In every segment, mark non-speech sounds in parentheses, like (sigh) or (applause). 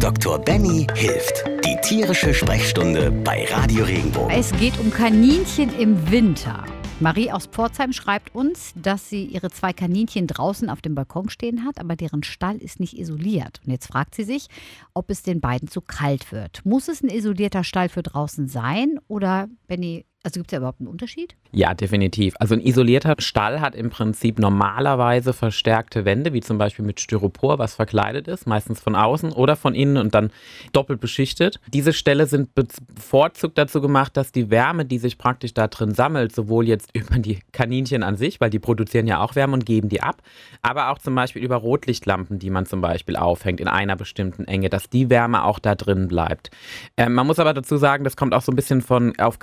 Dr. Benny hilft. Die tierische Sprechstunde bei Radio Regenbogen. Es geht um Kaninchen im Winter. Marie aus Pforzheim schreibt uns, dass sie ihre zwei Kaninchen draußen auf dem Balkon stehen hat, aber deren Stall ist nicht isoliert. Und jetzt fragt sie sich, ob es den beiden zu kalt wird. Muss es ein isolierter Stall für draußen sein oder, Benny, also gibt es ja überhaupt einen Unterschied? Ja, definitiv. Also ein isolierter Stall hat im Prinzip normalerweise verstärkte Wände, wie zum Beispiel mit Styropor, was verkleidet ist, meistens von außen oder von innen und dann doppelt beschichtet. Diese Ställe sind bevorzugt dazu gemacht, dass die Wärme, die sich praktisch da drin sammelt, sowohl jetzt (laughs) über die Kaninchen an sich, weil die produzieren ja auch Wärme und geben die ab, aber auch zum Beispiel über Rotlichtlampen, die man zum Beispiel aufhängt in einer bestimmten Enge, dass die Wärme auch da drin bleibt. Ähm, man muss aber dazu sagen, das kommt auch so ein bisschen von auf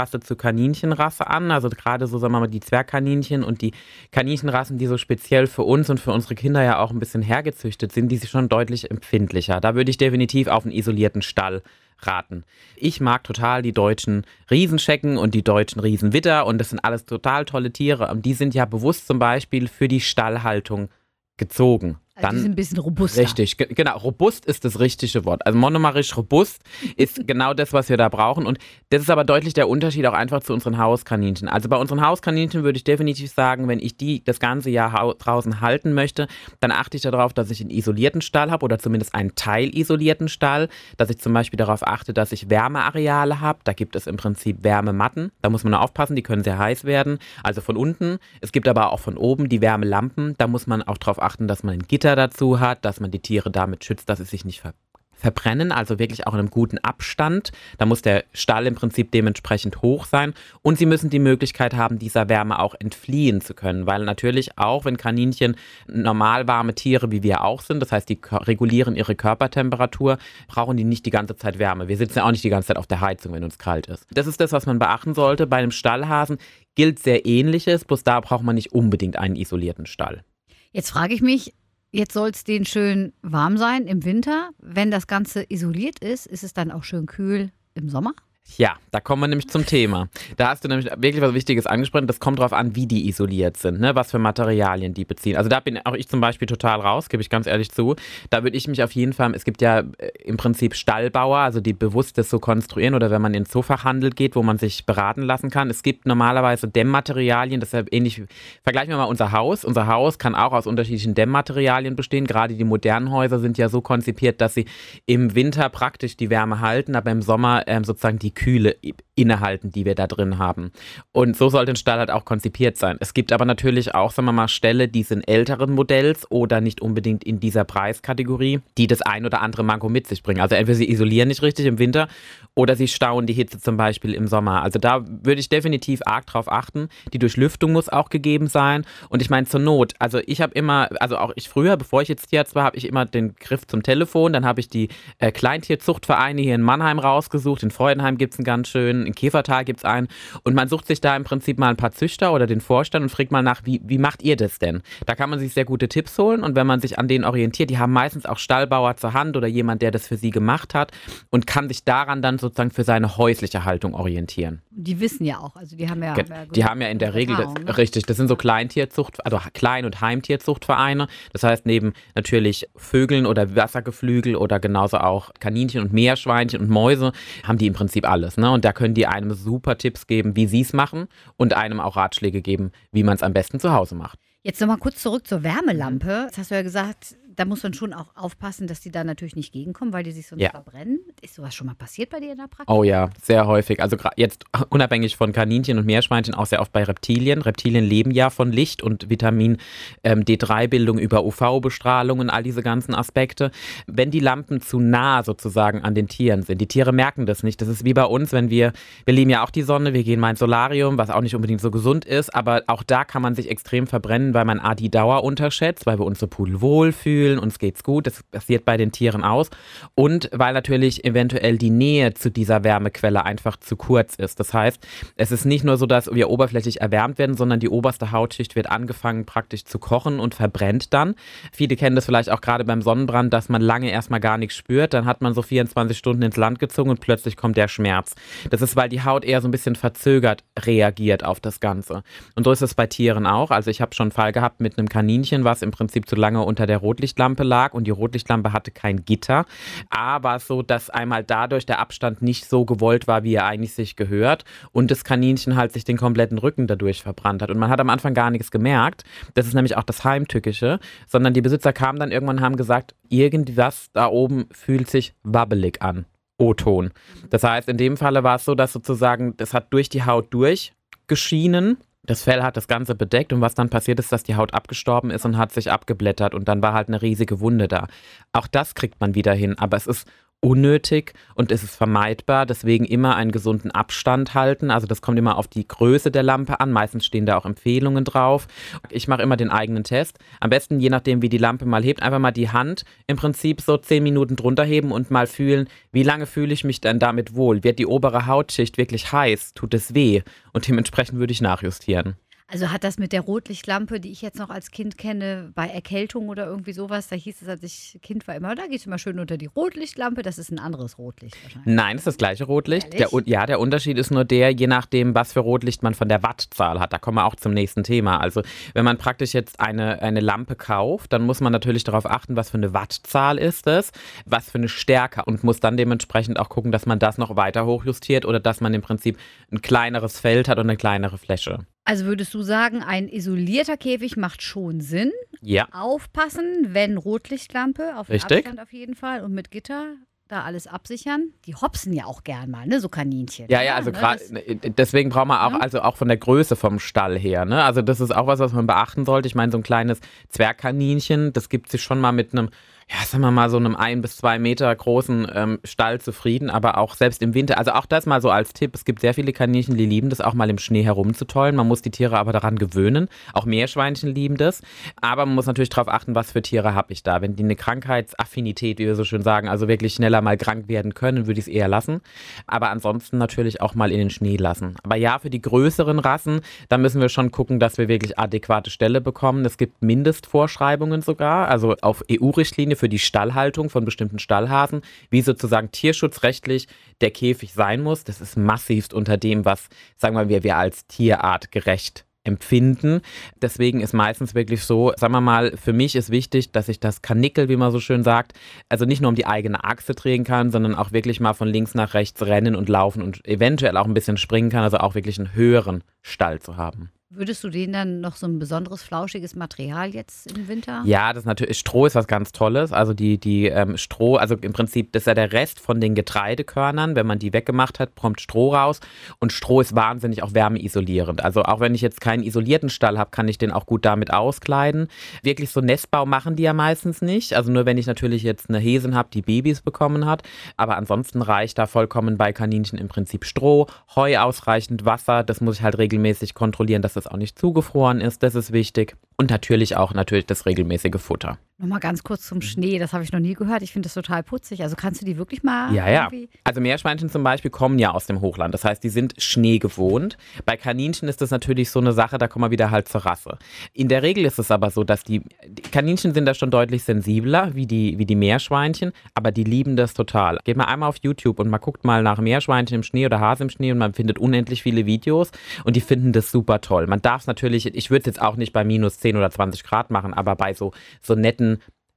Kaninchenrasse zu Kaninchenrasse an. Also gerade so, sagen wir mal, die Zwergkaninchen und die Kaninchenrassen, die so speziell für uns und für unsere Kinder ja auch ein bisschen hergezüchtet sind, die sind schon deutlich empfindlicher. Da würde ich definitiv auf einen isolierten Stall raten. Ich mag total die deutschen Riesenschecken und die deutschen Riesenwitter und das sind alles total tolle Tiere. Und die sind ja bewusst zum Beispiel für die Stallhaltung gezogen. Also dann, die sind ein bisschen robuster. Richtig, genau. Robust ist das richtige Wort. Also monomerisch robust ist (laughs) genau das, was wir da brauchen. Und das ist aber deutlich der Unterschied auch einfach zu unseren Hauskaninchen. Also bei unseren Hauskaninchen würde ich definitiv sagen, wenn ich die das ganze Jahr draußen halten möchte, dann achte ich darauf, dass ich einen isolierten Stall habe oder zumindest einen teilisolierten Stall. Dass ich zum Beispiel darauf achte, dass ich Wärmeareale habe. Da gibt es im Prinzip Wärmematten. Da muss man aufpassen, die können sehr heiß werden. Also von unten. Es gibt aber auch von oben die Wärmelampen. Da muss man auch darauf achten, dass man ein Gitter Gitter dazu hat, dass man die Tiere damit schützt, dass sie sich nicht ver verbrennen, also wirklich auch in einem guten Abstand. Da muss der Stall im Prinzip dementsprechend hoch sein und sie müssen die Möglichkeit haben, dieser Wärme auch entfliehen zu können, weil natürlich auch, wenn Kaninchen normal warme Tiere wie wir auch sind, das heißt, die regulieren ihre Körpertemperatur, brauchen die nicht die ganze Zeit Wärme. Wir sitzen ja auch nicht die ganze Zeit auf der Heizung, wenn uns kalt ist. Das ist das, was man beachten sollte. Bei einem Stallhasen gilt sehr ähnliches, bloß da braucht man nicht unbedingt einen isolierten Stall. Jetzt frage ich mich, Jetzt soll es denen schön warm sein im Winter. Wenn das Ganze isoliert ist, ist es dann auch schön kühl im Sommer? Ja, da kommen wir nämlich zum Thema. Da hast du nämlich wirklich was Wichtiges angesprochen. Das kommt darauf an, wie die isoliert sind, ne? was für Materialien die beziehen. Also da bin auch ich zum Beispiel total raus, gebe ich ganz ehrlich zu. Da würde ich mich auf jeden Fall, es gibt ja äh, im Prinzip Stallbauer, also die bewusst das so konstruieren oder wenn man in den Zoofachhandel geht, wo man sich beraten lassen kann. Es gibt normalerweise Dämmmaterialien, deshalb ähnlich, vergleichen wir mal unser Haus. Unser Haus kann auch aus unterschiedlichen Dämmmaterialien bestehen. Gerade die modernen Häuser sind ja so konzipiert, dass sie im Winter praktisch die Wärme halten, aber im Sommer ähm, sozusagen die Kühle innehalten, die wir da drin haben. Und so sollte ein Stall halt auch konzipiert sein. Es gibt aber natürlich auch, sagen wir mal, Ställe, die sind älteren Modells oder nicht unbedingt in dieser Preiskategorie, die das ein oder andere Manko mit sich bringen. Also entweder sie isolieren nicht richtig im Winter oder sie stauen die Hitze zum Beispiel im Sommer. Also da würde ich definitiv arg drauf achten. Die Durchlüftung muss auch gegeben sein. Und ich meine, zur Not, also ich habe immer, also auch ich früher, bevor ich jetzt Tierarzt war, habe ich immer den Griff zum Telefon. Dann habe ich die äh, Kleintierzuchtvereine hier in Mannheim rausgesucht. In Freudenheim gibt es einen ganz schönen, in Käfertal gibt es einen. Und man sucht sich da im Prinzip mal ein paar Züchter oder den Vorstand und fragt mal nach, wie, wie macht ihr das denn? Da kann man sich sehr gute Tipps holen und wenn man sich an denen orientiert, die haben meistens auch Stallbauer zur Hand oder jemand, der das für sie gemacht hat und kann sich daran dann sozusagen für seine häusliche Haltung orientieren. Die wissen ja auch, also die haben ja. Ge haben ja die haben ja in der Regel, das, ne? richtig, das sind so Kleintierzucht, also Klein- und Heimtierzuchtvereine. Das heißt, neben natürlich Vögeln oder Wassergeflügel oder genauso auch Kaninchen und Meerschweinchen und Mäuse haben die im Prinzip alles. Ne? Und da können die einem super Tipps geben, wie sie es machen und einem auch Ratschläge geben, wie man es am besten zu Hause macht. Jetzt nochmal kurz zurück zur Wärmelampe. Das hast du ja gesagt, da muss man schon auch aufpassen, dass die da natürlich nicht gegenkommen, weil die sich sonst ja. verbrennen. Ist sowas schon mal passiert bei dir in der Praxis? Oh ja, sehr häufig. Also jetzt unabhängig von Kaninchen und Meerschweinchen, auch sehr oft bei Reptilien. Reptilien leben ja von Licht und Vitamin ähm, D3-Bildung über UV-Bestrahlung und all diese ganzen Aspekte. Wenn die Lampen zu nah sozusagen an den Tieren sind, die Tiere merken das nicht. Das ist wie bei uns, wenn wir, wir lieben ja auch die Sonne, wir gehen mal ins Solarium, was auch nicht unbedingt so gesund ist, aber auch da kann man sich extrem verbrennen, weil man A, die Dauer unterschätzt, weil wir uns so pudelwohl fühlen fühlen, uns geht's gut, das passiert bei den Tieren aus und weil natürlich eventuell die Nähe zu dieser Wärmequelle einfach zu kurz ist. Das heißt, es ist nicht nur so, dass wir oberflächlich erwärmt werden, sondern die oberste Hautschicht wird angefangen praktisch zu kochen und verbrennt dann. Viele kennen das vielleicht auch gerade beim Sonnenbrand, dass man lange erstmal gar nichts spürt, dann hat man so 24 Stunden ins Land gezogen und plötzlich kommt der Schmerz. Das ist, weil die Haut eher so ein bisschen verzögert reagiert auf das Ganze. Und so ist es bei Tieren auch. Also ich habe schon einen Fall gehabt mit einem Kaninchen, was im Prinzip zu lange unter der Rotlicht Rotlichtlampe lag und die Rotlichtlampe hatte kein Gitter, aber so, dass einmal dadurch der Abstand nicht so gewollt war, wie er eigentlich sich gehört und das Kaninchen halt sich den kompletten Rücken dadurch verbrannt hat. Und man hat am Anfang gar nichts gemerkt. Das ist nämlich auch das Heimtückische, sondern die Besitzer kamen dann irgendwann und haben gesagt, irgendwas da oben fühlt sich wabbelig an. O-Ton. Das heißt, in dem Falle war es so, dass sozusagen, das hat durch die Haut durchgeschienen. Das Fell hat das Ganze bedeckt und was dann passiert ist, dass die Haut abgestorben ist und hat sich abgeblättert und dann war halt eine riesige Wunde da. Auch das kriegt man wieder hin, aber es ist unnötig und es ist vermeidbar. Deswegen immer einen gesunden Abstand halten. Also das kommt immer auf die Größe der Lampe an. Meistens stehen da auch Empfehlungen drauf. Ich mache immer den eigenen Test. Am besten, je nachdem, wie die Lampe mal hebt, einfach mal die Hand im Prinzip so zehn Minuten drunter heben und mal fühlen, wie lange fühle ich mich denn damit wohl? Wird die obere Hautschicht wirklich heiß? Tut es weh? Und dementsprechend würde ich nachjustieren. Also hat das mit der Rotlichtlampe, die ich jetzt noch als Kind kenne, bei Erkältung oder irgendwie sowas, da hieß es, als ich Kind war, immer, da geht es immer schön unter die Rotlichtlampe. Das ist ein anderes Rotlicht wahrscheinlich. Nein, das ist das gleiche Rotlicht. Der, ja, der Unterschied ist nur der, je nachdem, was für Rotlicht man von der Wattzahl hat. Da kommen wir auch zum nächsten Thema. Also, wenn man praktisch jetzt eine, eine Lampe kauft, dann muss man natürlich darauf achten, was für eine Wattzahl ist es, was für eine Stärke und muss dann dementsprechend auch gucken, dass man das noch weiter hochjustiert oder dass man im Prinzip ein kleineres Feld hat und eine kleinere Fläche. Also würdest du sagen, ein isolierter Käfig macht schon Sinn? Ja. Aufpassen, wenn Rotlichtlampe, auf Richtig. Abstand auf jeden Fall und mit Gitter da alles absichern. Die hopsen ja auch gern mal, ne, so Kaninchen. Ja, ja, also ne, gerade das- deswegen braucht man auch, Ja. also auch von der Größe vom Stall her, ne? Also das ist auch was, was man beachten sollte. Ich meine, so ein kleines Zwergkaninchen, das gibt sich schon mal mit einem, ja, sagen wir mal, so einem ein bis zwei Meter großen ähm, Stall zufrieden, aber auch selbst im Winter, also auch das mal so als Tipp, es gibt sehr viele Kaninchen, die lieben das auch mal im Schnee herumzutollen. Man muss die Tiere aber daran gewöhnen. Auch Meerschweinchen lieben das. Aber man muss natürlich darauf achten, was für Tiere habe ich da. Wenn die eine Krankheitsaffinität, wie wir so schön sagen, also wirklich schneller mal krank werden können, würde ich es eher lassen. Aber ansonsten natürlich auch mal in den Schnee lassen. Aber ja, für die größeren Rassen, da müssen wir schon gucken, dass wir wirklich adäquate Ställe bekommen. Es gibt Mindestvorschreibungen sogar, also auf EU-Richtlinie für die Stallhaltung von bestimmten Stallhasen, wie sozusagen tierschutzrechtlich der Käfig sein muss. Das ist massivst unter dem, was, sagen wir wir als tierartgerecht empfinden. Deswegen ist meistens wirklich so, sagen wir mal, für mich ist wichtig, dass ich das Kanickel, wie man so schön sagt, also nicht nur um die eigene Achse drehen kann, sondern auch wirklich mal von links nach rechts rennen und laufen und eventuell auch ein bisschen springen kann, also auch wirklich einen höheren Stall zu haben. Würdest du denen dann noch so ein besonderes flauschiges Material jetzt im Winter? Ja, das ist natürlich, Stroh ist was ganz Tolles. Also die, die ähm, Stroh, also im Prinzip, das ist ja der Rest von den Getreidekörnern. Wenn man die weggemacht hat, kommt Stroh raus. Und Stroh ist wahnsinnig auch wärmeisolierend. Also auch wenn ich jetzt keinen isolierten Stall habe, kann ich den auch gut damit auskleiden. Wirklich so Nestbau machen die ja meistens nicht. Also nur wenn ich natürlich jetzt eine Häsin habe, die Babys bekommen hat. Aber ansonsten reicht da vollkommen bei Kaninchen im Prinzip Stroh, Heu ausreichend, Wasser. Das muss ich halt regelmäßig kontrollieren, dass das auch nicht zugefroren ist. Das ist wichtig. Und natürlich auch natürlich das regelmäßige Futter. Nochmal ganz kurz zum Schnee, das habe ich noch nie gehört. Ich finde das total putzig. Also kannst du die wirklich mal Ja, ja. Also Meerschweinchen zum Beispiel kommen ja aus dem Hochland. Das heißt, die sind Schnee gewohnt. Bei Kaninchen ist das natürlich so eine Sache, da kommen wir wieder halt zur Rasse. In der Regel ist es aber so, dass die, die Kaninchen sind da schon deutlich sensibler wie die, wie die Meerschweinchen, aber die lieben das total. Geht mal einmal auf YouTube und mal guckt mal nach Meerschweinchen im Schnee oder Hase im Schnee und man findet unendlich viele Videos und die finden das super toll. Man darf es natürlich, ich würde es jetzt auch nicht bei minus 10 oder 20 Grad machen, aber bei so, so netten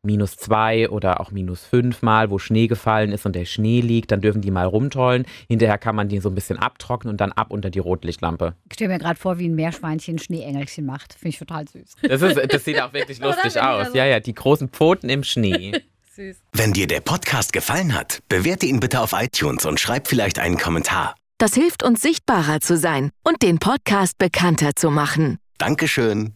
minus zwei oder auch minus fünf Mal, wo Schnee gefallen ist und der Schnee liegt, dann dürfen die mal rumtollen. Hinterher kann man die so ein bisschen abtrocknen und dann ab unter die Rotlichtlampe. Ich stelle mir gerade vor, wie ein Meerschweinchen Schneeengelchen macht. Finde ich total süß. Das, ist, das sieht auch wirklich (laughs) lustig aus. so- Ja, ja, die großen Pfoten im Schnee. (laughs) Süß. Wenn dir der Podcast gefallen hat, bewerte ihn bitte auf iTunes und schreib vielleicht einen Kommentar. Das hilft uns sichtbarer zu sein und den Podcast bekannter zu machen. Dankeschön.